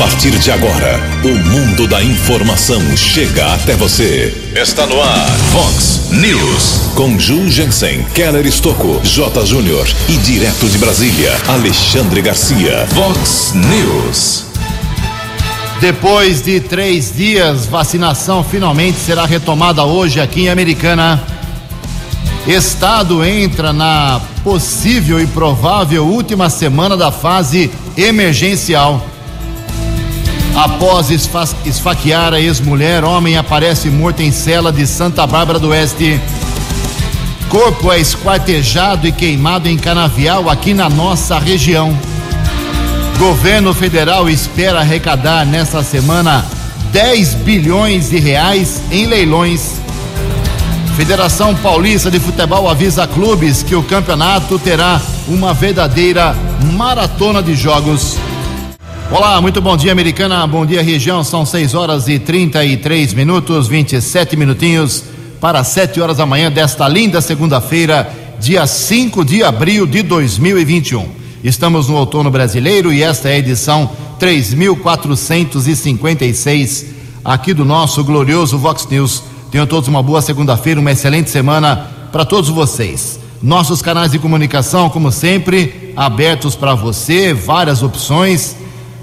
partir de agora, o mundo da informação chega até você. Está no ar, Fox News. Com Ju Jensen, Keller Estocco, J. Júnior e direto de Brasília, Alexandre Garcia. Fox News. Depois de três dias, vacinação finalmente será retomada hoje aqui em Americana. Estado entra na possível e provável última semana da fase emergencial. Após esfa esfaquear a ex-mulher, homem aparece morto em cela de Santa Bárbara do Oeste. Corpo é esquartejado e queimado em canavial aqui na nossa região. Governo federal espera arrecadar nesta semana 10 bilhões de reais em leilões. Federação Paulista de Futebol avisa clubes que o campeonato terá uma verdadeira maratona de jogos. Olá, muito bom dia, Americana. Bom dia, região. São 6 horas e 33 minutos, 27 minutinhos para 7 horas da manhã desta linda segunda-feira, dia 5 de abril de 2021. Estamos no outono brasileiro e esta é a edição 3456 aqui do nosso glorioso Vox News. Tenham todos uma boa segunda-feira, uma excelente semana para todos vocês. Nossos canais de comunicação, como sempre, abertos para você, várias opções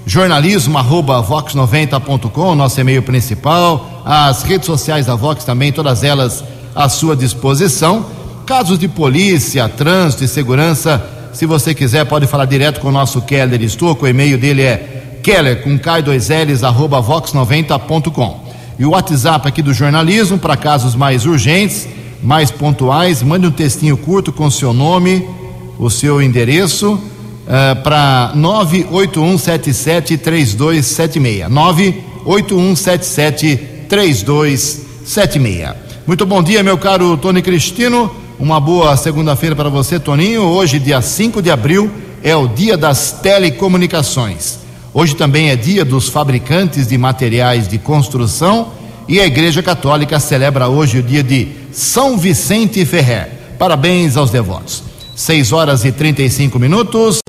jornalismo arroba vox90.com, nosso e-mail principal, as redes sociais da Vox também, todas elas à sua disposição. Casos de polícia, trânsito e segurança, se você quiser, pode falar direto com o nosso Keller Estouco, o e-mail dele é keller com k2ls arroba vox90.com. E o WhatsApp aqui do jornalismo, para casos mais urgentes, mais pontuais, mande um textinho curto com seu nome, o seu endereço uh, para 981773276. 981773276. Muito bom dia, meu caro Tony Cristino. Uma boa segunda-feira para você, Toninho. Hoje, dia 5 de abril, é o dia das telecomunicações. Hoje também é dia dos fabricantes de materiais de construção e a Igreja Católica celebra hoje o dia de São Vicente Ferrer. Parabéns aos devotos. 6 horas e 35 minutos.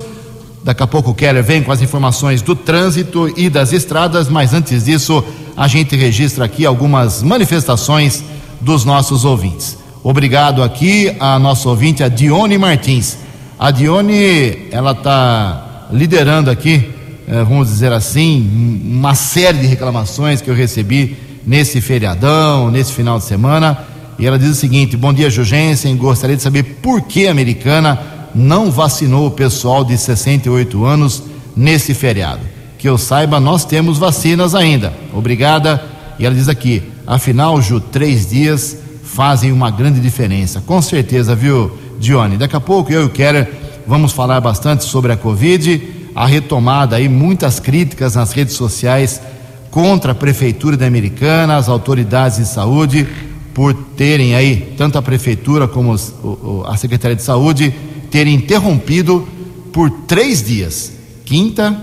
Daqui a pouco o Keller vem com as informações do trânsito e das estradas, mas antes disso, a gente registra aqui algumas manifestações dos nossos ouvintes. Obrigado aqui a nossa ouvinte, a Dione Martins. A Dione, ela está liderando aqui, eh, vamos dizer assim, uma série de reclamações que eu recebi nesse feriadão, nesse final de semana. E ela diz o seguinte: Bom dia, Jugensen. Gostaria de saber por que a americana não vacinou o pessoal de 68 anos nesse feriado. Que eu saiba, nós temos vacinas ainda. Obrigada. E ela diz aqui: afinal, Ju, três dias fazem uma grande diferença. Com certeza, viu, Dione? Daqui a pouco eu e o Keller vamos falar bastante sobre a Covid, a retomada aí, muitas críticas nas redes sociais contra a Prefeitura da Americana, as autoridades de saúde, por terem aí, tanto a Prefeitura como a Secretaria de Saúde, ter interrompido por três dias quinta,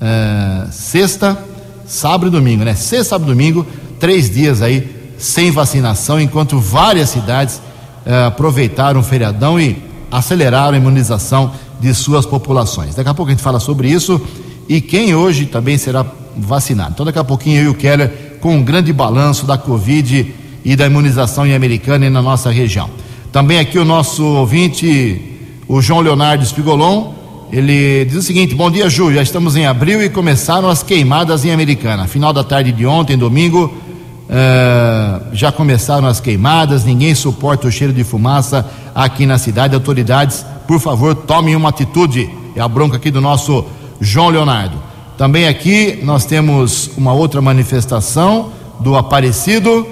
uh, sexta, sábado e domingo, né? Sexta, sábado e domingo, três dias aí sem vacinação, enquanto várias cidades uh, aproveitaram o feriadão e aceleraram a imunização de suas populações. Daqui a pouco a gente fala sobre isso e quem hoje também será vacinado. Então, daqui a pouquinho eu e o Keller com um grande balanço da Covid e da imunização em Americana e na nossa região. Também aqui o nosso ouvinte, o João Leonardo Espigolon, ele diz o seguinte: Bom dia, Ju. Já estamos em abril e começaram as queimadas em Americana. Final da tarde de ontem, domingo, uh, já começaram as queimadas. Ninguém suporta o cheiro de fumaça aqui na cidade. Autoridades, por favor, tomem uma atitude. É a bronca aqui do nosso João Leonardo. Também aqui nós temos uma outra manifestação do Aparecido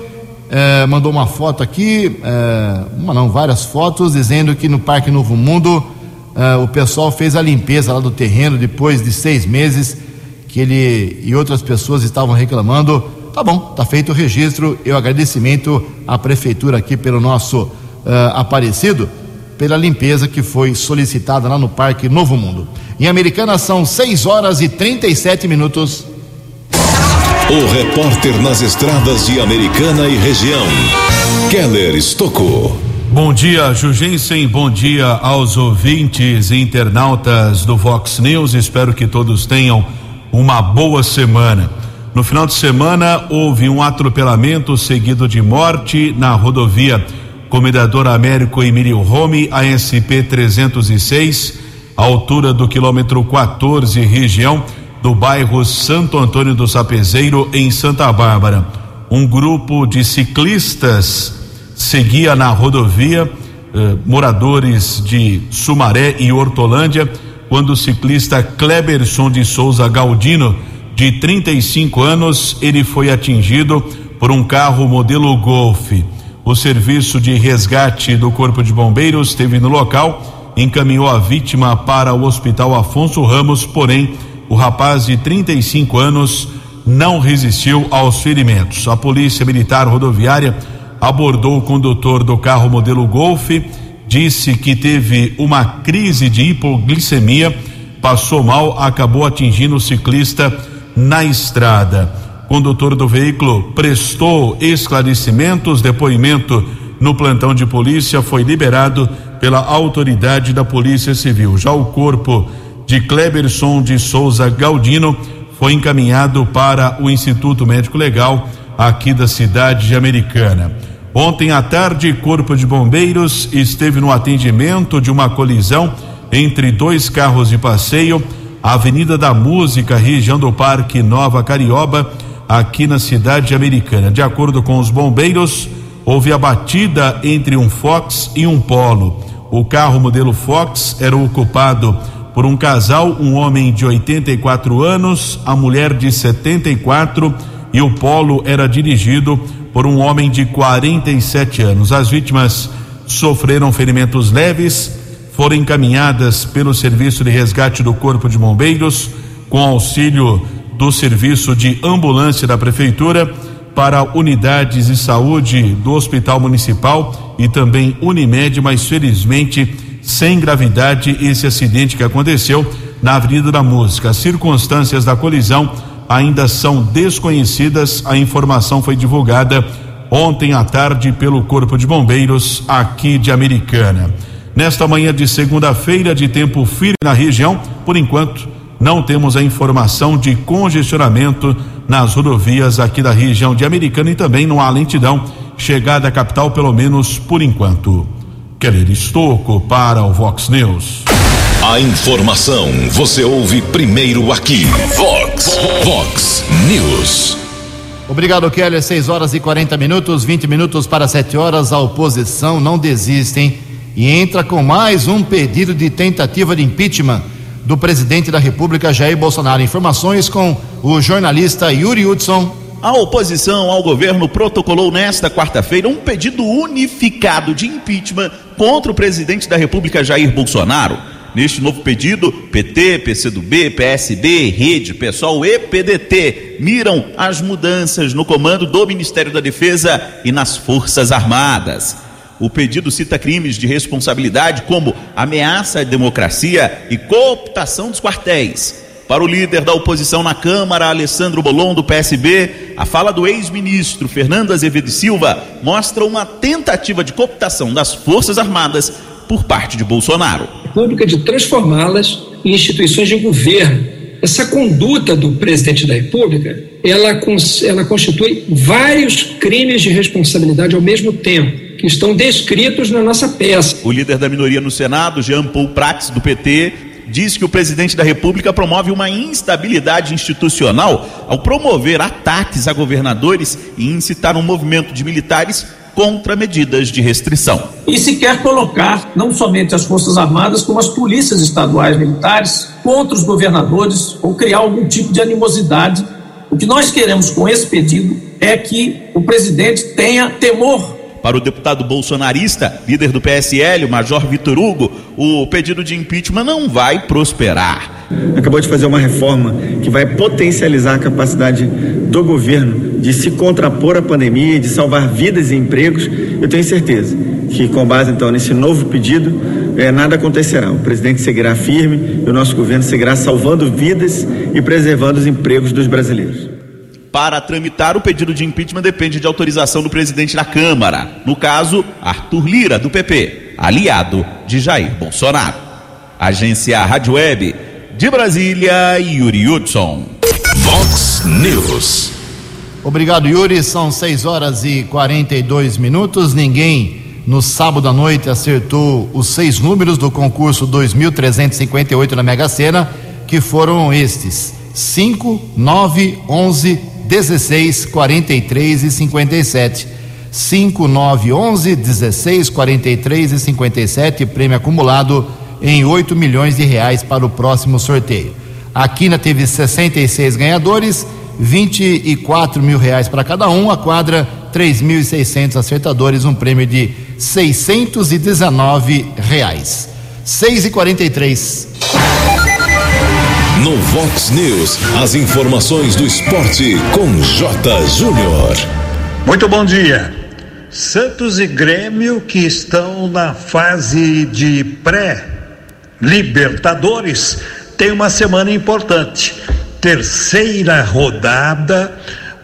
é, mandou uma foto aqui, é, uma não, várias fotos, dizendo que no Parque Novo Mundo é, o pessoal fez a limpeza lá do terreno depois de seis meses que ele e outras pessoas estavam reclamando. Tá bom, tá feito o registro e o agradecimento à prefeitura aqui pelo nosso Aparecido, pela limpeza que foi solicitada lá no Parque Novo Mundo. Em Americana são 6 horas e 37 minutos. O repórter nas estradas de Americana e região, Keller Estocou. Bom dia, Jugensen. Bom dia aos ouvintes e internautas do Vox News. Espero que todos tenham uma boa semana. No final de semana houve um atropelamento seguido de morte na rodovia Comendador Américo Emílio Rome, ASP 306, altura do quilômetro 14, região do bairro Santo Antônio do Sapezeiro, em Santa Bárbara. Um grupo de ciclistas seguia na rodovia, eh, moradores de Sumaré e Hortolândia, quando o ciclista Kleberson de Souza Galdino, de 35 anos, ele foi atingido por um carro modelo Golf. O serviço de resgate do Corpo de Bombeiros esteve no local, encaminhou a vítima para o Hospital Afonso Ramos, porém, o rapaz de 35 anos não resistiu aos ferimentos. A Polícia Militar Rodoviária abordou o condutor do carro modelo Golf, disse que teve uma crise de hipoglicemia, passou mal, acabou atingindo o ciclista na estrada condutor do veículo prestou esclarecimentos, depoimento no plantão de polícia foi liberado pela autoridade da Polícia Civil. Já o corpo de Kleberson de Souza Galdino foi encaminhado para o Instituto Médico Legal aqui da cidade de Americana. Ontem à tarde, Corpo de Bombeiros esteve no atendimento de uma colisão entre dois carros de passeio, Avenida da Música, região do Parque Nova Carioba aqui na cidade americana. De acordo com os bombeiros, houve a batida entre um Fox e um Polo. O carro modelo Fox era ocupado por um casal, um homem de 84 anos, a mulher de 74 e o Polo era dirigido por um homem de 47 anos. As vítimas sofreram ferimentos leves, foram encaminhadas pelo serviço de resgate do Corpo de Bombeiros com auxílio do serviço de ambulância da prefeitura para unidades de saúde do Hospital Municipal e também Unimed, mas felizmente sem gravidade esse acidente que aconteceu na Avenida da Música. As circunstâncias da colisão ainda são desconhecidas. A informação foi divulgada ontem à tarde pelo Corpo de Bombeiros aqui de Americana. Nesta manhã de segunda-feira, de tempo firme na região, por enquanto, não temos a informação de congestionamento nas rodovias aqui da região de Americana e também não há lentidão chegada à capital, pelo menos por enquanto. Keller Estocco para o Vox News. A informação você ouve primeiro aqui. Vox, Vox News. Obrigado, Keller. 6 horas e 40 minutos, 20 minutos para 7 horas. A oposição não desiste, hein? E entra com mais um pedido de tentativa de impeachment do presidente da República, Jair Bolsonaro. Informações com o jornalista Yuri Hudson. A oposição ao governo protocolou nesta quarta-feira um pedido unificado de impeachment contra o presidente da República, Jair Bolsonaro. Neste novo pedido, PT, PCdoB, PSB, Rede, PSOL e PDT miram as mudanças no comando do Ministério da Defesa e nas Forças Armadas. O pedido cita crimes de responsabilidade como ameaça à democracia e cooptação dos quartéis. Para o líder da oposição na Câmara, Alessandro Bolon, do PSB, a fala do ex-ministro Fernando Azevedo Silva mostra uma tentativa de cooptação das Forças Armadas por parte de Bolsonaro. Pública de transformá-las em instituições de governo. Essa conduta do presidente da República, ela, ela constitui vários crimes de responsabilidade ao mesmo tempo que estão descritos na nossa peça. O líder da minoria no Senado, Jean Paul Prats, do PT, diz que o presidente da República promove uma instabilidade institucional ao promover ataques a governadores e incitar um movimento de militares contra medidas de restrição. E se quer colocar não somente as Forças Armadas, como as polícias estaduais militares contra os governadores ou criar algum tipo de animosidade. O que nós queremos com esse pedido é que o presidente tenha temor para o deputado bolsonarista, líder do PSL, o Major Vitor Hugo, o pedido de impeachment não vai prosperar. Acabou de fazer uma reforma que vai potencializar a capacidade do governo de se contrapor à pandemia, de salvar vidas e empregos. Eu tenho certeza que, com base então nesse novo pedido, é, nada acontecerá. O presidente seguirá firme e o nosso governo seguirá salvando vidas e preservando os empregos dos brasileiros para tramitar o pedido de impeachment depende de autorização do presidente da Câmara. No caso, Arthur Lira, do PP, aliado de Jair Bolsonaro. Agência Rádio Web de Brasília, Yuri Hudson. Vox News. Obrigado, Yuri. São 6 horas e 42 minutos. Ninguém no sábado à noite acertou os seis números do concurso 2358 na Mega Sena, que foram estes: 5, 9, 11, 16, 43 e 57. 5, 9, 11, 16, 43 e 57, prêmio acumulado em 8 milhões de reais para o próximo sorteio. A Quina teve 66 ganhadores, 24 mil reais para cada um, a quadra 3.600 acertadores, um prêmio de 619 reais. 6 e 43 No Vox News, as informações do esporte com J. Júnior. Muito bom dia. Santos e Grêmio que estão na fase de pré-Libertadores tem uma semana importante. Terceira rodada.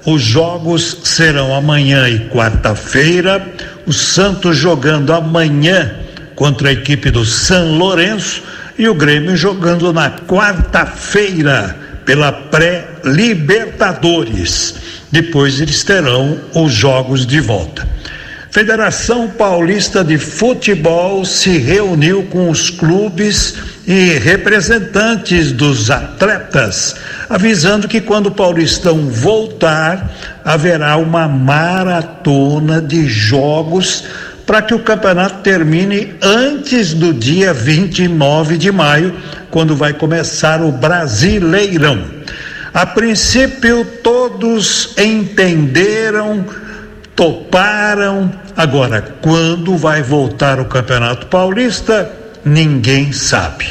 Os jogos serão amanhã e quarta-feira. O Santos jogando amanhã contra a equipe do São Lourenço e o Grêmio jogando na quarta-feira pela pré-Libertadores. Depois eles terão os jogos de volta. Federação Paulista de Futebol se reuniu com os clubes e representantes dos atletas, avisando que quando o Paulistão voltar, haverá uma maratona de jogos para que o campeonato termine antes do dia 29 de maio, quando vai começar o Brasileirão. A princípio, todos entenderam, toparam. Agora, quando vai voltar o Campeonato Paulista, ninguém sabe.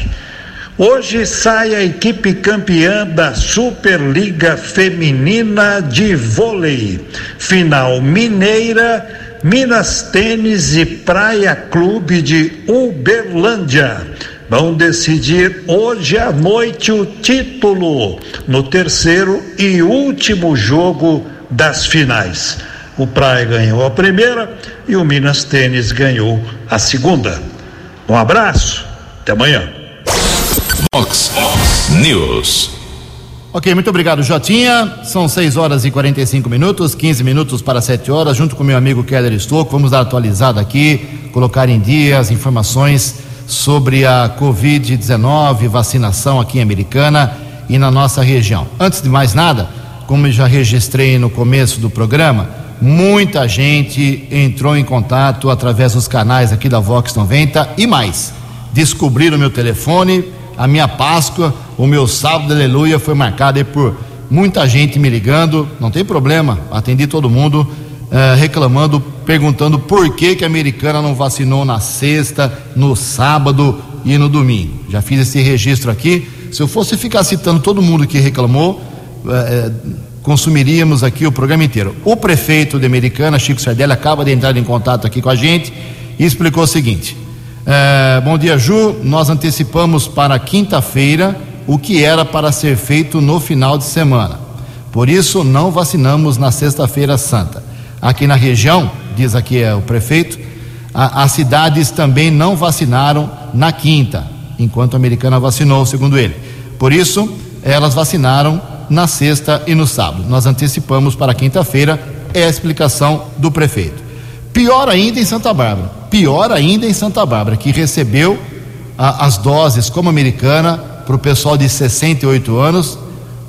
Hoje sai a equipe campeã da Superliga Feminina de Vôlei. Final Mineira, Minas Tênis e Praia Clube de Uberlândia. Vão decidir hoje à noite o título no terceiro e último jogo das finais. O Praia ganhou a primeira e o Minas Tênis ganhou a segunda. Um abraço, até amanhã. Vox News. Ok, muito obrigado, Jotinha. São 6 horas e 45 minutos, 15 minutos para 7 horas, junto com meu amigo Keller Stocco. Vamos dar atualizada aqui, colocar em dia as informações sobre a Covid-19, vacinação aqui em Americana e na nossa região. Antes de mais nada, como eu já registrei no começo do programa, muita gente entrou em contato através dos canais aqui da Vox 90 e mais. Descobriram meu telefone, a minha Páscoa, o meu sábado, aleluia, foi marcado por muita gente me ligando. Não tem problema, atendi todo mundo eh, reclamando, perguntando por que, que a americana não vacinou na sexta, no sábado e no domingo. Já fiz esse registro aqui. Se eu fosse ficar citando todo mundo que reclamou, eh, consumiríamos aqui o programa inteiro. O prefeito de Americana, Chico Sardelli, acaba de entrar em contato aqui com a gente e explicou o seguinte: eh, Bom dia, Ju. Nós antecipamos para quinta-feira o que era para ser feito no final de semana. Por isso, não vacinamos na Sexta-feira Santa. Aqui na região, diz aqui é o prefeito, a, as cidades também não vacinaram na quinta, enquanto a americana vacinou, segundo ele. Por isso, elas vacinaram na sexta e no sábado. Nós antecipamos para quinta-feira, é a explicação do prefeito. Pior ainda em Santa Bárbara, pior ainda em Santa Bárbara, que recebeu a, as doses como americana para o pessoal de 68 anos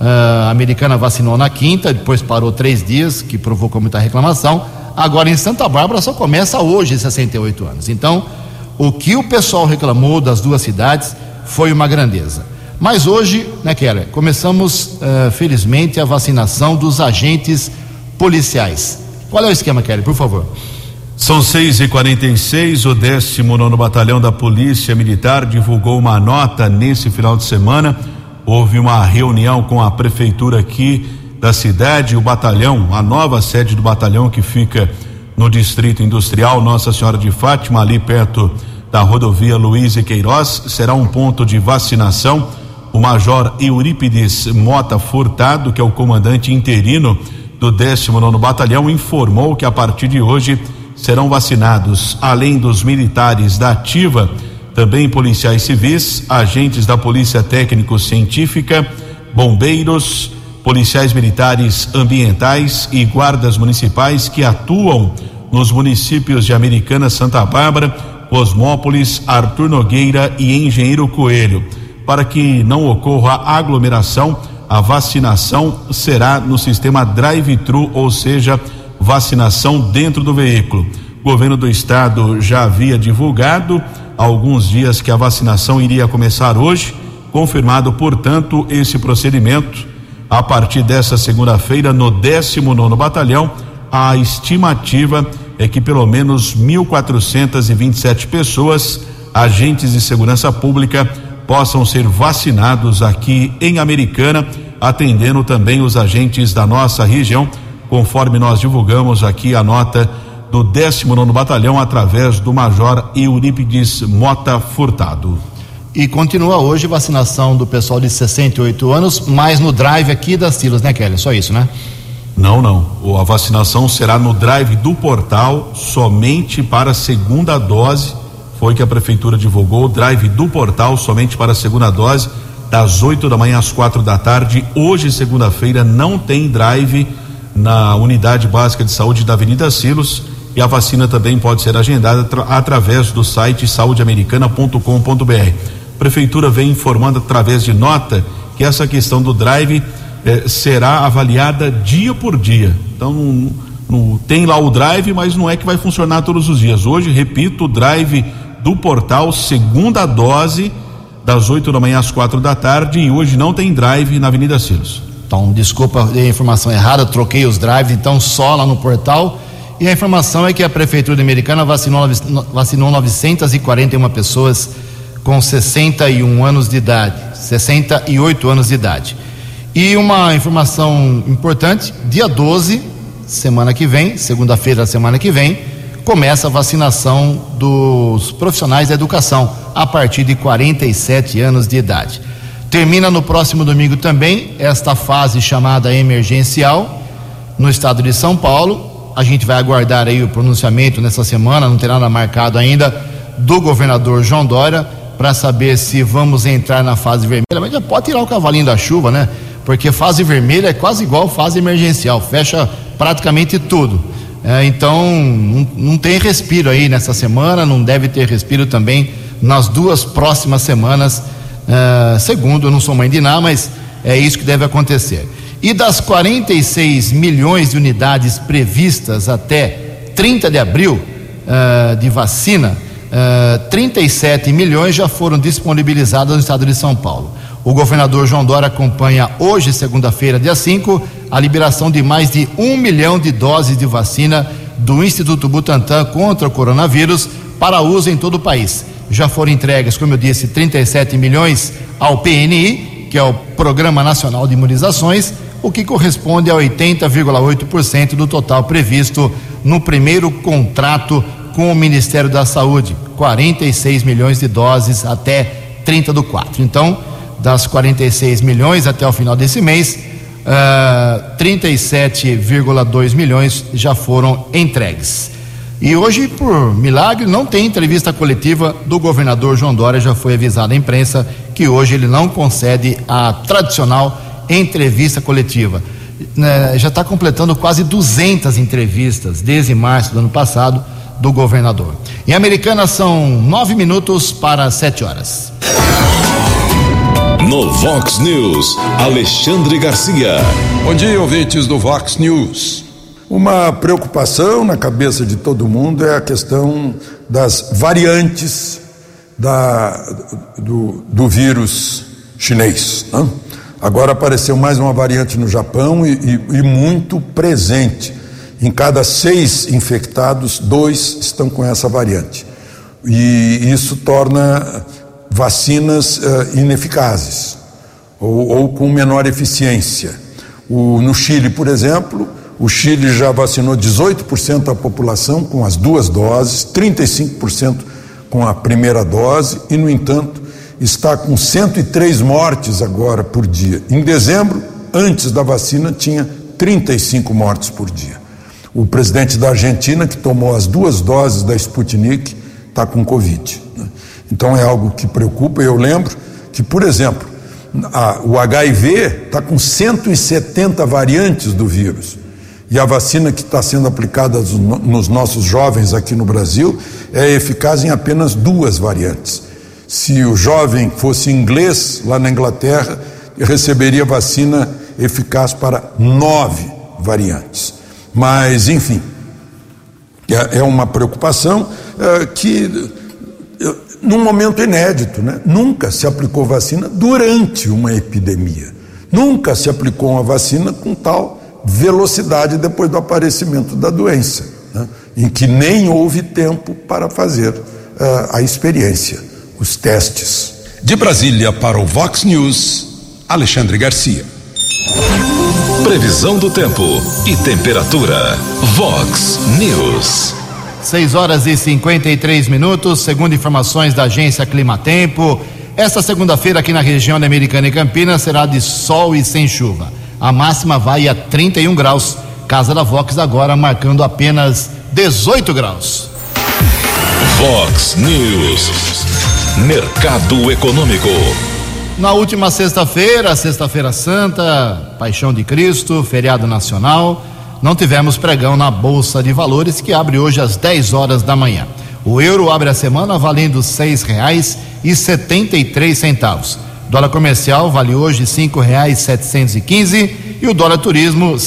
a americana vacinou na quinta, depois parou três dias, que provocou muita reclamação. Agora em Santa Bárbara só começa hoje, 68 anos. Então, o que o pessoal reclamou das duas cidades foi uma grandeza. Mas hoje, né, Keller, começamos, uh, felizmente, a vacinação dos agentes policiais. Qual é o esquema, Keller, por favor? São 6 e 46 o 19 Batalhão da Polícia Militar divulgou uma nota nesse final de semana houve uma reunião com a prefeitura aqui da cidade, o batalhão, a nova sede do batalhão que fica no distrito industrial Nossa Senhora de Fátima, ali perto da rodovia Luiz e Queiroz, será um ponto de vacinação. O Major Eurípides Mota Furtado, que é o comandante interino do 19 Batalhão, informou que a partir de hoje serão vacinados, além dos militares da Ativa, também policiais civis, agentes da Polícia Técnico-Científica, bombeiros, policiais militares ambientais e guardas municipais que atuam nos municípios de Americana, Santa Bárbara, Cosmópolis, Arthur Nogueira e Engenheiro Coelho. Para que não ocorra aglomeração, a vacinação será no sistema drive-thru, ou seja, vacinação dentro do veículo. O governo do estado já havia divulgado há alguns dias que a vacinação iria começar hoje, confirmado, portanto, esse procedimento a partir dessa segunda-feira no 19 Batalhão. A estimativa é que pelo menos 1.427 pessoas, agentes de segurança pública, possam ser vacinados aqui em Americana, atendendo também os agentes da nossa região, conforme nós divulgamos aqui a nota do 19 Batalhão através do Major Eurípides Mota Furtado. E continua hoje vacinação do pessoal de 68 anos, mais no drive aqui das Silas, né, Kelly? Só isso, né? Não, não. A vacinação será no drive do portal somente para a segunda dose. Foi que a prefeitura divulgou o drive do portal somente para a segunda dose, das 8 da manhã às quatro da tarde. Hoje, segunda-feira, não tem drive na unidade básica de saúde da Avenida Silos. E a vacina também pode ser agendada através do site saudeamericana.com.br prefeitura vem informando através de nota que essa questão do drive eh, será avaliada dia por dia. Então, não, tem lá o drive, mas não é que vai funcionar todos os dias. Hoje, repito, o drive do portal, segunda dose, das 8 da manhã às quatro da tarde, e hoje não tem drive na Avenida Silos. Então, desculpa, a informação errada, troquei os drives, então só lá no portal. E a informação é que a Prefeitura Americana vacinou, vacinou 941 pessoas com 61 anos de idade, 68 anos de idade. E uma informação importante: dia 12, semana que vem, segunda-feira da semana que vem, começa a vacinação dos profissionais da educação a partir de 47 anos de idade. Termina no próximo domingo também esta fase chamada emergencial no estado de São Paulo. A gente vai aguardar aí o pronunciamento nessa semana, não tem nada marcado ainda, do governador João Dória para saber se vamos entrar na fase vermelha, mas já pode tirar o cavalinho da chuva, né? Porque fase vermelha é quase igual fase emergencial, fecha praticamente tudo. É, então, não, não, tem respiro aí nessa semana, não deve ter respiro também nas duas próximas semanas. É, segundo, eu não sou mãe de nada, mas é isso que deve acontecer. E das 46 milhões de unidades previstas até 30 de abril é, de vacina, 37 eh, milhões já foram disponibilizados no estado de São Paulo. O governador João Dória acompanha hoje, segunda-feira, dia 5, a liberação de mais de um milhão de doses de vacina do Instituto Butantan contra o coronavírus para uso em todo o país. Já foram entregues, como eu disse, 37 milhões ao PNI, que é o Programa Nacional de Imunizações, o que corresponde a 80,8% do total previsto no primeiro contrato com o Ministério da Saúde, 46 milhões de doses até 30 do 4. Então, das 46 milhões até o final desse mês, uh, ah, 37,2 milhões já foram entregues. E hoje, por milagre, não tem entrevista coletiva do governador João Dória. Já foi avisado à imprensa que hoje ele não concede a tradicional entrevista coletiva. Uh, já está completando quase 200 entrevistas desde março do ano passado do governador. Em Americana são nove minutos para sete horas. No Vox News, Alexandre Garcia. Bom dia, ouvintes do Vox News. Uma preocupação na cabeça de todo mundo é a questão das variantes da, do, do vírus chinês. Né? Agora apareceu mais uma variante no Japão e, e, e muito presente em cada seis infectados, dois estão com essa variante. E isso torna vacinas uh, ineficazes ou, ou, com menor eficiência. O, no Chile, por exemplo, o Chile já vacinou 18% da população com as duas doses, 35% com a primeira dose e, no entanto, está com 103 mortes agora por dia. Em dezembro, antes da vacina, tinha 35 mortes por dia. O presidente da Argentina, que tomou as duas doses da Sputnik, está com Covid. Né? Então é algo que preocupa. Eu lembro que, por exemplo, A, o HIV está com 170 variantes do vírus. E a vacina que está sendo aplicada nos nossos jovens aqui no Brasil é eficaz em apenas duas variantes. Se o jovem fosse inglês lá na Inglaterra, receberia vacina eficaz para nove variantes. Mas, enfim, é, é uma preocupação é, que, num momento inédito, né? nunca se aplicou vacina durante uma epidemia. Nunca se aplicou uma vacina com tal velocidade depois do aparecimento da doença, né? em que nem houve tempo para fazer uh, a experiência, os testes. De Brasília para o Vox News, Alexandre Garcia. Previsão do tempo e temperatura. Vox News. 6 horas e 53 minutos, segundo informações da agência Climatempo. Esta segunda-feira aqui na região da Americana e Campinas será de sol e sem chuva. A máxima vai a 31 graus. Casa da Vox agora marcando apenas 18 graus. Vox News. Mercado Econômico. Na última sexta-feira, sexta-feira santa, Paixão de Cristo, feriado nacional, não tivemos pregão na Bolsa de Valores, que abre hoje às 10 horas da manhã. O euro abre a semana valendo R$ seis reais e setenta e três centavos. Dólar comercial vale hoje reais setecentos e quinze o dólar turismo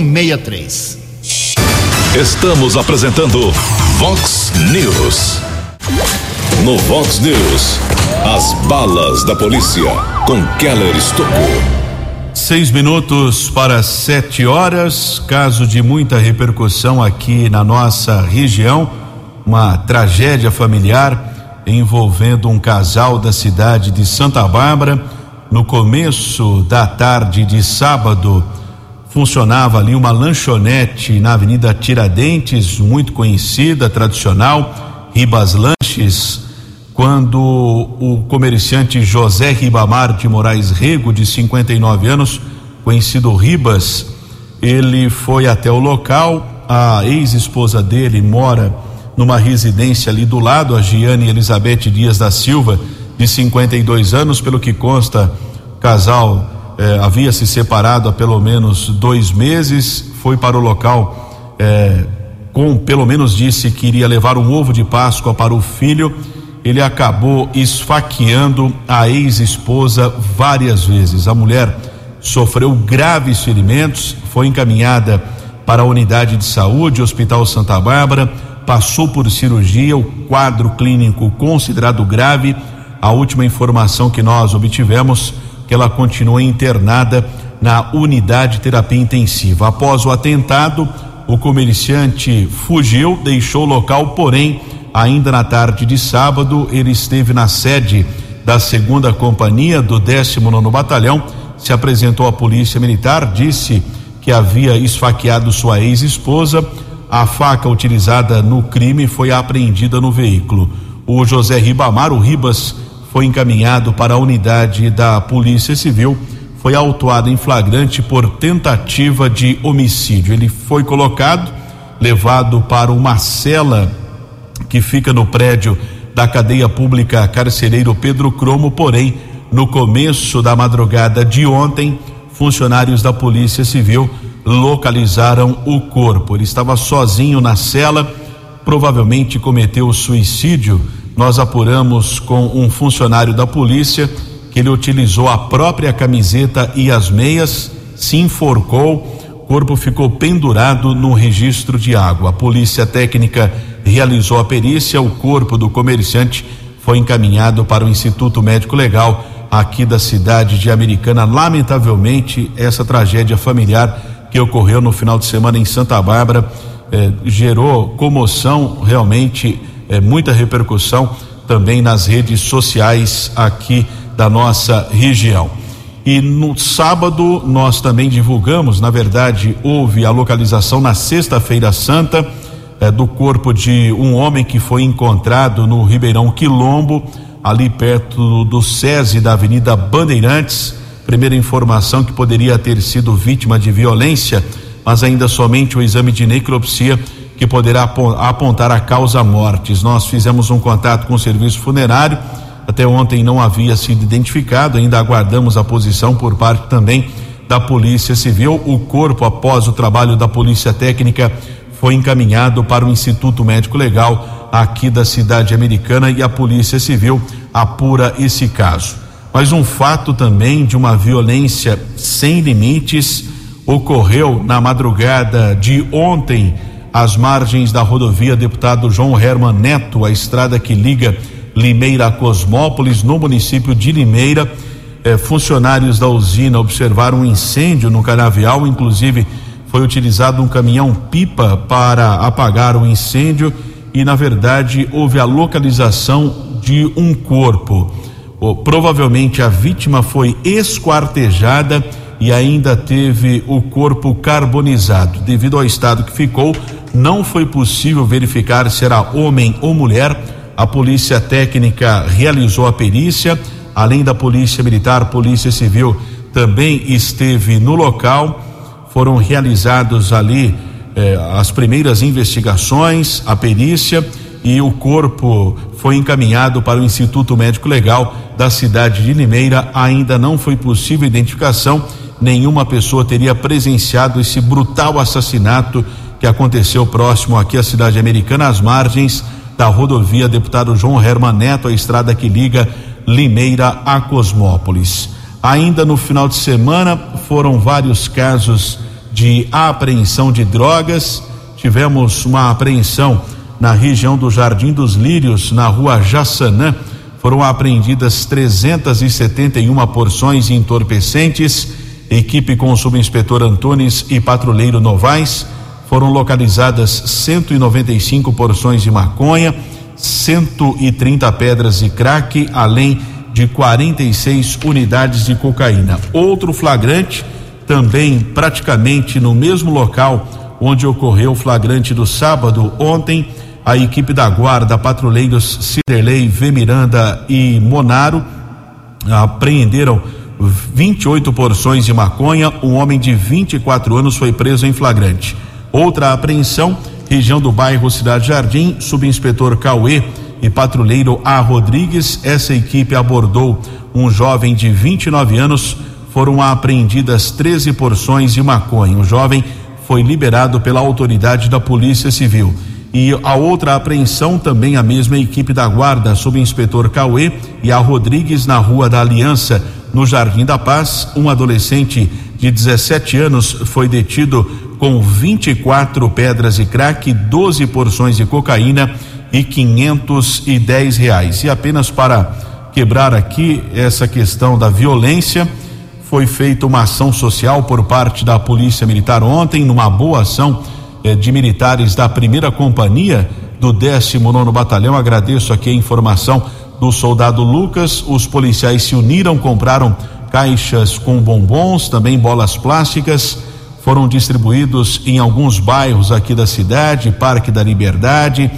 meia três. Estamos apresentando Vox News. No Vox News, as balas da polícia com Keller Estocou. Seis minutos para sete horas. Caso de muita repercussão aqui na nossa região. Uma tragédia familiar envolvendo um casal da cidade de Santa Bárbara. No começo da tarde de sábado, funcionava ali uma lanchonete na Avenida Tiradentes, muito conhecida, tradicional, Ribas Lanches quando o comerciante José Ribamar de Moraes Rego, de 59 anos, conhecido Ribas, ele foi até o local. A ex-esposa dele mora numa residência ali do lado, a Giane Elizabeth Dias da Silva, de 52 anos, pelo que consta, o casal eh, havia se separado há pelo menos dois meses, foi para o local eh, com, pelo menos disse que iria levar um ovo de Páscoa para o filho ele acabou esfaqueando a ex-esposa várias vezes. A mulher sofreu graves ferimentos, foi encaminhada para a unidade de saúde, Hospital Santa Bárbara, passou por cirurgia, o quadro clínico considerado grave. A última informação que nós obtivemos que ela continua internada na unidade de terapia intensiva. Após o atentado, o comerciante fugiu, deixou o local, porém Ainda na tarde de sábado, ele esteve na sede da segunda companhia do 19 Batalhão, se apresentou à Polícia Militar, disse que havia esfaqueado sua ex-esposa. A faca utilizada no crime foi apreendida no veículo. O José Ribamar, o Ribas, foi encaminhado para a unidade da Polícia Civil. Foi autuado em flagrante por tentativa de homicídio. Ele foi colocado, levado para uma cela que fica no prédio da cadeia pública carcereiro Pedro Cromo, porém, no começo da madrugada de ontem, funcionários da Polícia Civil localizaram o corpo. Ele estava sozinho na cela, provavelmente cometeu suicídio. Nós apuramos com um funcionário da polícia que ele utilizou a própria camiseta e as meias, se enforcou, corpo ficou pendurado no registro de água. A polícia técnica realizou a perícia, o corpo do comerciante foi encaminhado para o Instituto Médico Legal aqui da cidade de Americana. Lamentavelmente, essa tragédia familiar que ocorreu no final de semana em Santa Bárbara eh, gerou comoção, realmente eh, muita repercussão também nas redes sociais aqui da nossa região. E no sábado nós também divulgamos, na verdade, houve a localização na Sexta-feira Santa é, do corpo de um homem que foi encontrado no Ribeirão Quilombo, ali perto do SESI da Avenida Bandeirantes. Primeira informação que poderia ter sido vítima de violência, mas ainda somente o exame de necropsia que poderá apontar a causa mortes. Nós fizemos um contato com o serviço funerário, Até ontem não havia sido identificado, ainda aguardamos a posição por parte também da Polícia Civil. O corpo, após o trabalho da Polícia Técnica, foi encaminhado para o Instituto Médico Legal aqui da cidade americana e a Polícia Civil apura esse caso. Mas um fato também de uma violência sem limites ocorreu na madrugada de ontem às margens da rodovia Deputado João Herman Neto, a estrada que liga Limeira Cosmópolis, no município de Limeira. Eh, funcionários da usina observaram um incêndio no canavial, inclusive foi utilizado um caminhão-pipa para apagar o incêndio e, na verdade, houve a localização de um corpo. provavelmente a vítima foi esquartejada e ainda teve o corpo carbonizado. Devido ao estado que ficou, não foi possível verificar se era homem ou mulher. A polícia técnica realizou a perícia, além da polícia militar, polícia civil também esteve no local. Foram realizados ali eh, as primeiras investigações, a perícia e o corpo foi encaminhado para o Instituto Médico Legal da cidade de Limeira. Ainda não foi possível identificação, nenhuma pessoa teria presenciado esse brutal assassinato que aconteceu próximo aqui à cidade americana, às margens da rodovia Deputado João Herman Neto, a estrada que liga Limeira a Cosmópolis. Ainda no final de semana foram vários casos de apreensão de drogas. Tivemos uma apreensão na região do Jardim dos Lírios, na rua Jaçanã. Foram apreendidas 371 porções entorpecentes. Equipe com o subinspetor Antunes e patrulheiro Novaes. Foram localizadas 195 porções de maconha, 130 pedras de crack, além de 46 unidades de cocaína. Outro flagrante também praticamente no mesmo local onde ocorreu o flagrante do sábado ontem, a equipe da guarda, patrulheiros Ciderley, V. Miranda e Monaro apreenderam 28 porções de maconha. Um homem de 24 anos foi preso em flagrante. Outra apreensão, região do bairro Cidade Jardim, subinspetor Cauê e patrulheiro A. Rodrigues. Essa equipe abordou um jovem de 29 anos foram apreendidas 13 porções de maconha. O jovem foi liberado pela autoridade da Polícia Civil. E a outra apreensão, também a mesma equipe da guarda, sob inspetor Cauê e a Rodrigues, na Rua da Aliança, no Jardim da Paz. Um adolescente de 17 anos foi detido com 24 pedras de crack, 12 porções de cocaína e 510 reais. E apenas para quebrar aqui essa questão da violência foi feita uma ação social por parte da Polícia Militar ontem, numa boa ação eh, de militares da primeira companhia do 19 Batalhão. Agradeço aqui a informação do soldado Lucas. Os policiais se uniram, compraram caixas com bombons, também bolas plásticas. Foram distribuídos em alguns bairros aqui da cidade, Parque da Liberdade,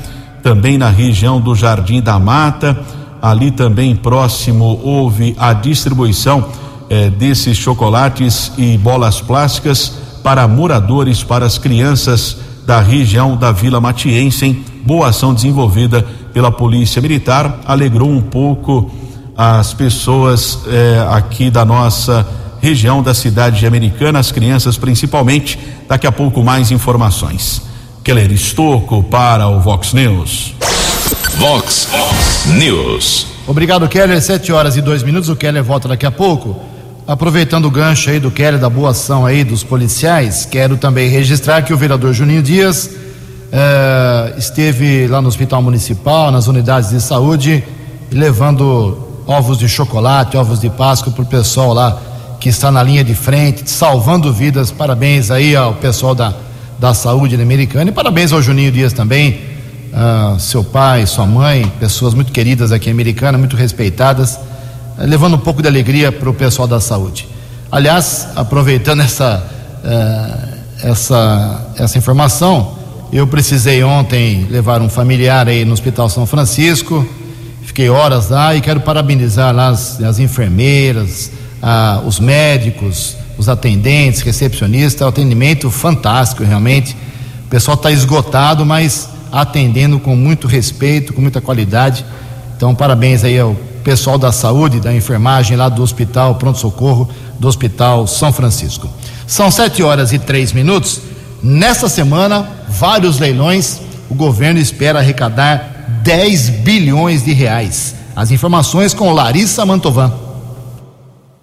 também na região do Jardim da Mata. Ali também próximo houve a distribuição eh, desses chocolates e bolas plásticas para moradores, para as crianças da região da Vila Matiense. Boa ação desenvolvida pela Polícia Militar, alegrou um pouco as pessoas eh, aqui da nossa região da cidade de Americana, as crianças principalmente. Daqui a pouco mais informações. Keller Estocco para o Vox News. Vox News. Obrigado, Keller. Sete horas e dois minutos. O Keller volta daqui a pouco. Aproveitando o gancho aí do Kelly, da boa ação aí dos policiais, quero também registrar que o vereador Juninho Dias eh, esteve lá no Hospital Municipal, nas unidades de saúde, levando ovos de chocolate, ovos de Páscoa para o pessoal lá que está na linha de frente, salvando vidas. Parabéns aí ao pessoal da, da saúde americana e parabéns ao Juninho Dias também, uh, seu pai, sua mãe, pessoas muito queridas aqui Americana, muito respeitadas levando um pouco de alegria para o pessoal da saúde. Aliás, aproveitando essa, uh, essa, essa informação, eu precisei ontem levar um familiar aí no Hospital São Francisco, fiquei horas lá e quero parabenizar lá as, as enfermeiras, uh, os médicos, os atendentes, recepcionistas, o atendimento fantástico realmente. O pessoal está esgotado, mas atendendo com muito respeito, com muita qualidade. Então, parabéns aí ao pessoal da saúde, da enfermagem lá do Hospital Pronto Socorro do Hospital São Francisco. São sete horas e três minutos. Nesta semana, vários leilões. O governo espera arrecadar 10 bilhões de reais. As informações com Larissa Mantovan.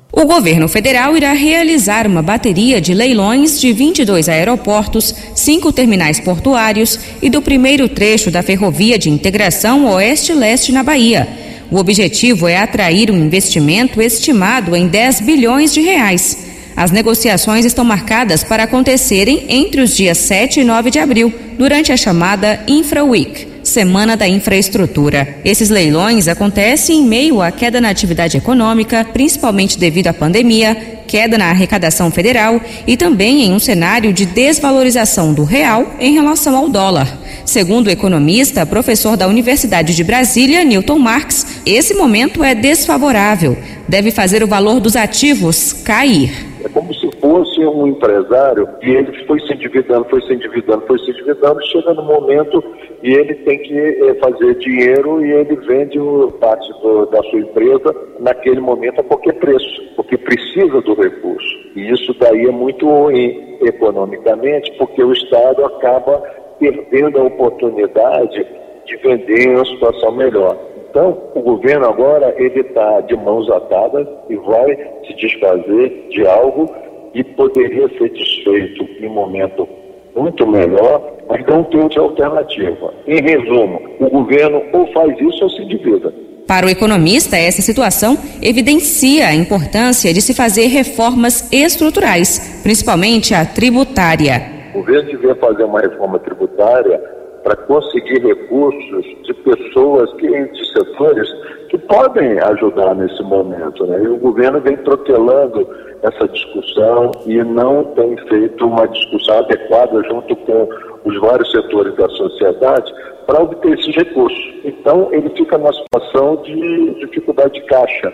O governo federal irá realizar uma bateria de leilões de 22 aeroportos, cinco terminais portuários e do primeiro trecho da ferrovia de integração Oeste-Leste na Bahia. O objetivo é atrair um investimento estimado em 10 bilhões de reais. As negociações estão marcadas para acontecerem entre os dias 7 e 9 de abril, durante a chamada Infra Week. Semana da Infraestrutura. Esses leilões acontecem em meio à queda na atividade econômica, principalmente devido à pandemia, queda na arrecadação federal e também em um cenário de desvalorização do real em relação ao dólar. Segundo o economista, professor da Universidade de Brasília, Newton Marx, esse momento é desfavorável. Deve fazer o valor dos ativos cair. É como fosse um empresário e ele foi se endividando, foi se endividando, foi se endividando, chega no momento e ele tem que eh, fazer dinheiro e ele vende parte do, da sua empresa naquele momento a qualquer preço, porque precisa do recurso. E isso daí é muito ruim economicamente, porque o Estado acaba perdendo a oportunidade de vender em uma situação melhor. Então, o governo agora ele está de mãos atadas e vai se desfazer de algo que poderia ser desfeito em momento muito melhor, mas não tem outra alternativa. Em resumo, o governo ou faz isso ou se endivida. Para o economista, essa situação evidencia a importância de se fazer reformas estruturais, principalmente a tributária. O governo devia fazer uma reforma tributária para conseguir recursos de pessoas que, de setores que podem ajudar nesse momento. Né? E o governo vem protelando essa discussão e não tem feito uma discussão adequada junto com os vários setores da sociedade para obter esses recursos. Então, ele fica numa situação de dificuldade de caixa.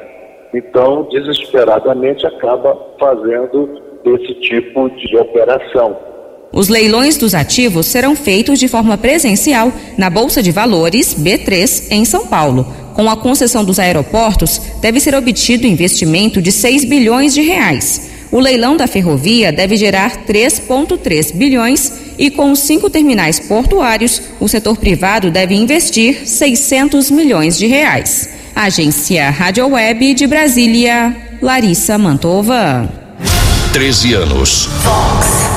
Então, desesperadamente, acaba fazendo esse tipo de operação. Os leilões dos ativos serão feitos de forma presencial na Bolsa de Valores B3 em São Paulo. Com a concessão dos aeroportos, deve ser obtido investimento de 6 bilhões de reais. O leilão da ferrovia deve gerar 3,3 bilhões e com os cinco terminais portuários, o setor privado deve investir 600 milhões de reais. Agência Rádio Web de Brasília, Larissa Mantova. 13 anos. Fox.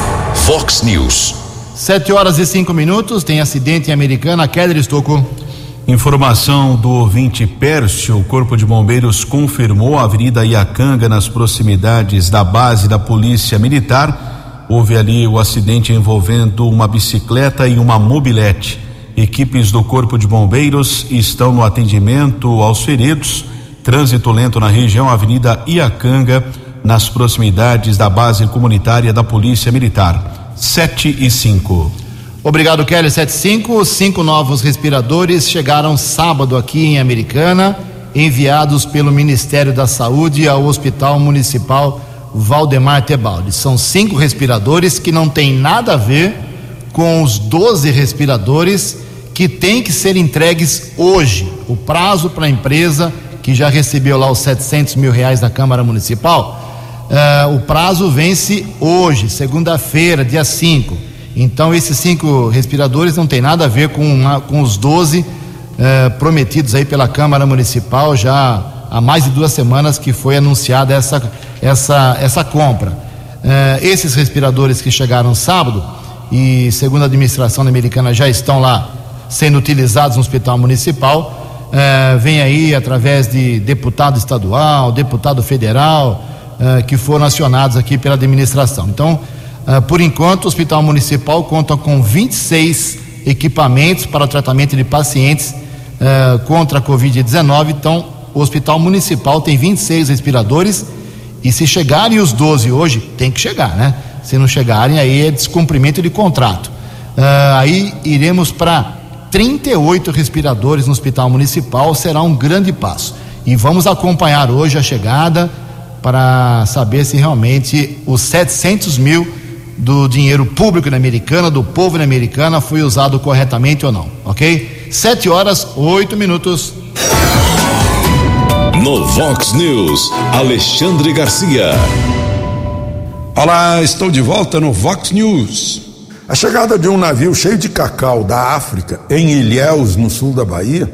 Fox News. Sete horas e cinco minutos, tem acidente em Americana, Keller Estocco. Informação do ouvinte Pércio, o Corpo de Bombeiros confirmou a Avenida Iacanga nas proximidades da base da Polícia Militar. Houve ali o acidente envolvendo uma bicicleta e uma mobilete. Equipes do Corpo de Bombeiros estão no atendimento aos feridos. Trânsito lento na região Avenida Iacanga nas proximidades da base comunitária da Polícia Militar. 7 e 5. Obrigado, Kelly. 75. Cinco novos respiradores chegaram sábado aqui em Americana, enviados pelo Ministério da Saúde ao Hospital Municipal Valdemar Tebaldi. São cinco respiradores que não tem nada a ver com os 12 respiradores que têm que ser entregues hoje. O prazo para a empresa que já recebeu lá os 700 mil reais da Câmara Municipal Uh, o prazo vence hoje, segunda-feira, dia 5. Então, esses cinco respiradores não tem nada a ver com, uma, com os 12 uh, eh, prometidos aí pela Câmara Municipal já há mais de duas semanas que foi anunciada essa, essa, essa compra. Uh, esses respiradores que chegaram sábado e, segundo a administração americana, já estão lá sendo utilizados no Hospital Municipal, vem aí através de deputado estadual, deputado federal uh, que foram acionados aqui pela administração. Então, uh, por enquanto, o Hospital Municipal conta com 26 equipamentos para tratamento de pacientes uh, contra a Covid-19. Então, o Hospital Municipal tem 26 respiradores e se chegarem os 12 hoje, tem que chegar, né? Se não chegarem, aí é descumprimento de contrato. aí iremos para 38 respiradores no Hospital Municipal, será um grande passo. E vamos acompanhar hoje a chegada para saber se realmente os 700 mil do dinheiro público na Americana, do povo na Americana, foi usado corretamente ou não, ok? Sete horas, oito minutos. No Vox News, Alexandre Garcia. Olá, estou de volta no Vox News. A chegada de um navio cheio de cacau da África em Ilhéus, no sul da Bahia,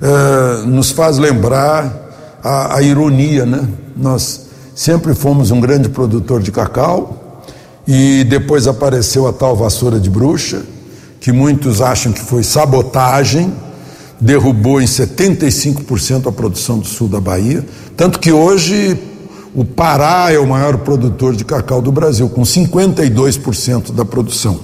eh, nos faz lembrar a, a ironia, né? Nós sempre fomos um grande produtor de cacau e depois apareceu a tal vassoura de bruxa, que muitos acham que foi sabotagem, derrubou em 75% a produção do sul da Bahia, tanto que hoje o Pará é o maior produtor de cacau do Brasil, com 52% da produção.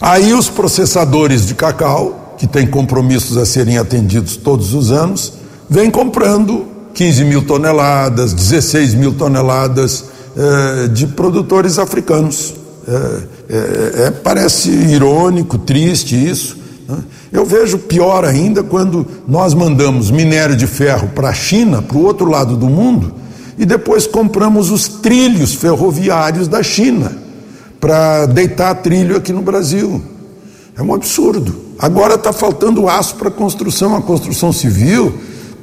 Aí os processadores de cacau, que têm compromissos a serem atendidos todos os anos, vêm comprando 15 mil toneladas, 16 mil toneladas eh, de produtores africanos. É, é, parece irônico, triste isso. Né? Eu vejo pior ainda quando nós mandamos minério de ferro para a China, para o outro lado do mundo, e depois compramos os trilhos ferroviários da China para deitar trilho aqui no Brasil. É um absurdo. Agora está faltando aço para construção, a construção civil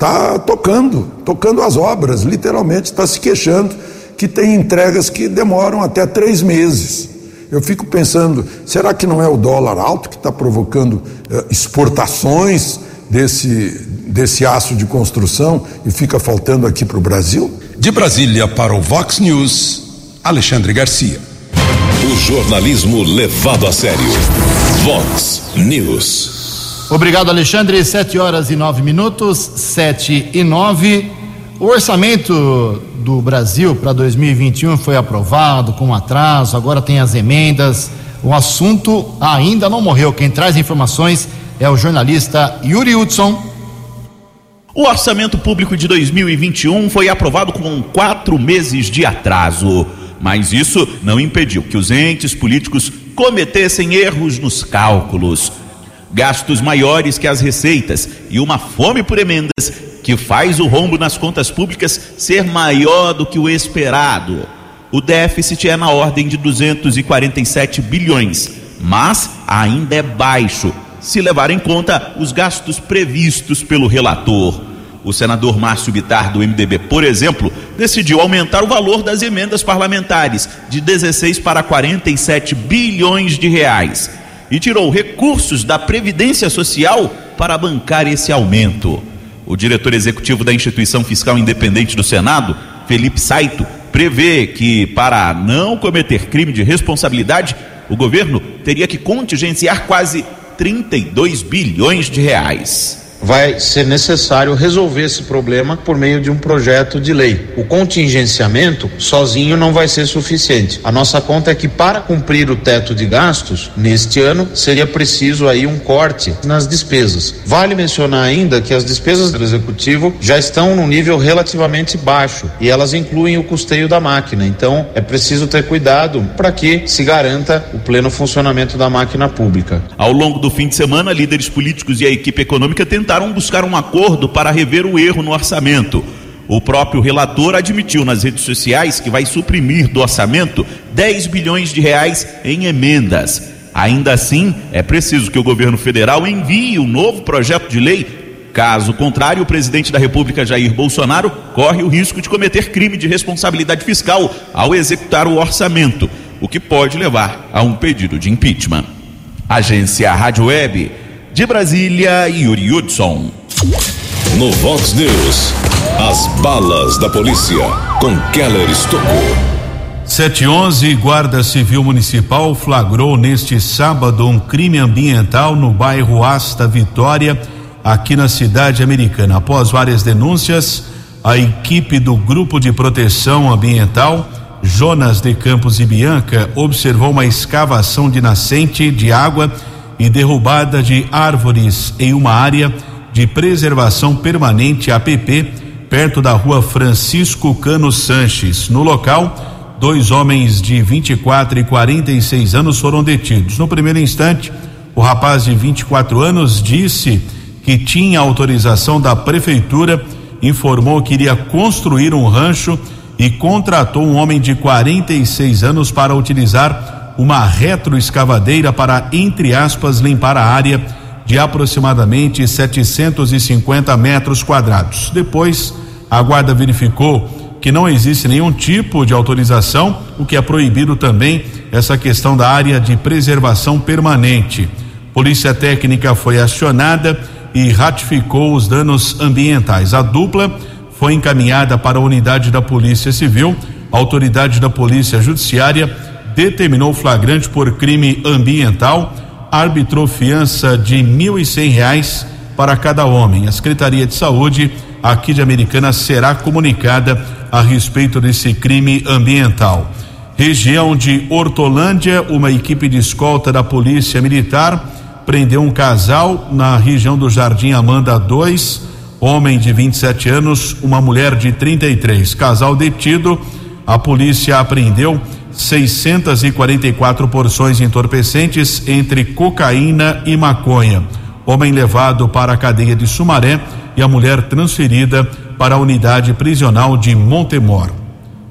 está tocando, tocando as obras, literalmente está se queixando que tem entregas que demoram até três meses. Eu fico pensando, será que não é o dólar alto que está provocando eh, exportações desse, desse aço de construção e fica faltando aqui para o Brasil? De Brasília para o Vox News, Alexandre Garcia. O jornalismo levado a sério. Vox News. Obrigado, Alexandre. Sete horas e nove minutos, sete e nove. O orçamento do Brasil para 2021 foi aprovado com atraso, agora tem as emendas. O assunto ainda não morreu. Quem traz informações é o jornalista Yuri Hudson. O orçamento público de 2021 foi aprovado com quatro meses de atraso. Mas isso não impediu que os entes políticos cometessem erros nos cálculos. Gastos maiores que as receitas e uma fome por emendas que faz o rombo nas contas públicas ser maior do que o esperado. O déficit é na ordem de 247 bilhões, mas ainda é baixo, se levar em conta os gastos previstos pelo relator. O senador Márcio Bitar, do MDB, por exemplo, decidiu aumentar o valor das emendas parlamentares de 16 para 47 bilhões de reais e tirou recursos da Previdência Social para bancar esse aumento. O diretor executivo da Instituição Fiscal Independente do Senado, Felipe Saito, prevê que, para não cometer crime de responsabilidade, o governo teria que contingenciar quase 32 bilhões de reais vai ser necessário resolver esse problema por meio de um projeto de lei. O contingenciamento sozinho não vai ser suficiente. A nossa conta é que para cumprir o teto de gastos neste ano seria preciso aí um corte nas despesas. Vale mencionar ainda que as despesas do executivo já estão num nível relativamente baixo e elas incluem o custeio da máquina. Então é preciso ter cuidado para que se garanta o pleno funcionamento da máquina pública. Ao longo do fim de semana, líderes políticos e a equipe econômica tentaram tentaram buscar um acordo para rever o erro no orçamento. O próprio relator admitiu nas redes sociais que vai suprimir do orçamento 10 bilhões de reais em emendas. Ainda assim, é preciso que o governo federal envie um novo projeto de lei. Caso contrário, o presidente da República, Jair Bolsonaro, corre o risco de cometer crime de responsabilidade fiscal ao executar o orçamento, o que pode levar a um pedido de impeachment. Agência Rádio Web de Brasília, Yuri Hudson. No Vox News, as balas da polícia com Keller Estocou. 711, Guarda Civil Municipal flagrou neste sábado um crime ambiental no bairro Asta Vitória, aqui na cidade americana. Após várias denúncias, a equipe do Grupo de Proteção Ambiental, Jonas de Campos e Bianca, observou uma escavação de nascente de água e derrubada de árvores em uma área de preservação permanente APP, perto da rua Francisco Cano Sanches. No local, dois homens de 24 e 46 anos foram detidos. No primeiro instante, o rapaz de 24 anos disse que tinha autorização da prefeitura, informou que iria construir um rancho e contratou um homem de 46 anos para utilizar uma retroescavadeira para, entre aspas, limpar a área de aproximadamente 750 metros quadrados. Depois A guarda verificou que não existe nenhum tipo de autorização, o que é proibido também essa questão da área de preservação permanente. Polícia Técnica foi acionada e ratificou os danos ambientais. A dupla foi encaminhada para a unidade da Polícia Civil. Autoridade da Polícia Judiciária determinou flagrante por crime ambiental, arbitrou fiança de R$ 1.100 para cada homem. A Secretaria de Saúde aqui de Americana será comunicada a respeito desse crime ambiental. Região de Hortolândia, uma equipe de escolta da Polícia Militar prendeu um casal na região do Jardim Amanda 2, homem de 27 anos, uma mulher de 33. Casal detido, a polícia apreendeu 644 porções entorpecentes entre cocaína e maconha. Homem levado para a cadeia de Sumaré e a mulher transferida para a unidade prisional de Montemor.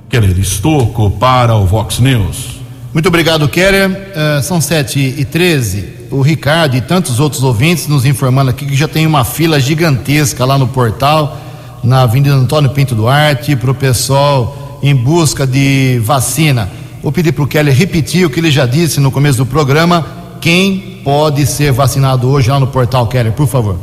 Keller Estocco para o Vox News. Muito obrigado, Keller. Uh, são sete e treze. O Ricardo e tantos outros ouvintes nos informando aqui que já tem uma fila gigantesca lá no portal, na Avenida Antônio Pinto Duarte, para o pessoal em busca de vacina. Vou pedir para o Keller repetir o que ele já disse no começo do programa. Quem pode ser vacinado hoje lá no portal, Keller, por favor?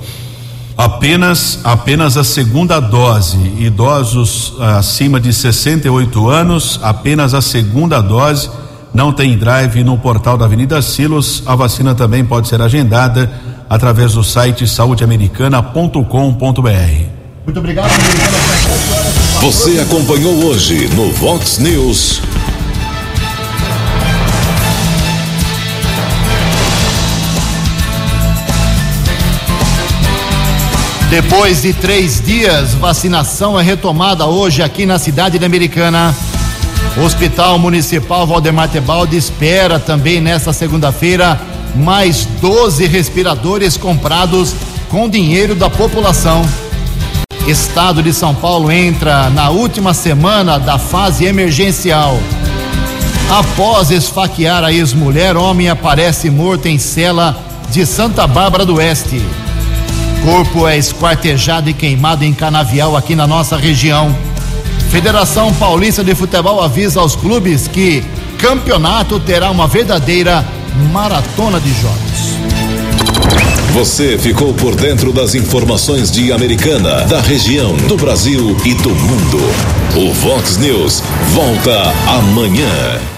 Apenas, apenas a segunda dose. Idosos ah, acima de 68 anos, apenas a segunda dose. Não tem drive no portal da Avenida Silos. A vacina também pode ser agendada através do site saudeamericana.com.br. Muito obrigado. Você acompanhou hoje no Vox News. Depois de três dias, vacinação é retomada hoje aqui na cidade de Americana. O Hospital Municipal Valdemar Tebaldi espera também nesta segunda-feira mais 12 respiradores comprados com dinheiro da população. Estado de São Paulo entra na última semana da fase emergencial. Após esfaquear a ex-mulher, homem aparece morto em cela de Santa Bárbara do Oeste. Corpo é esquartejado e queimado em canavial aqui na nossa região. Federação Paulista de Futebol avisa aos clubes que campeonato terá uma verdadeira maratona de jogos. Você ficou por dentro das informações de Americana, da região, do Brasil e do mundo. O Vox News volta amanhã.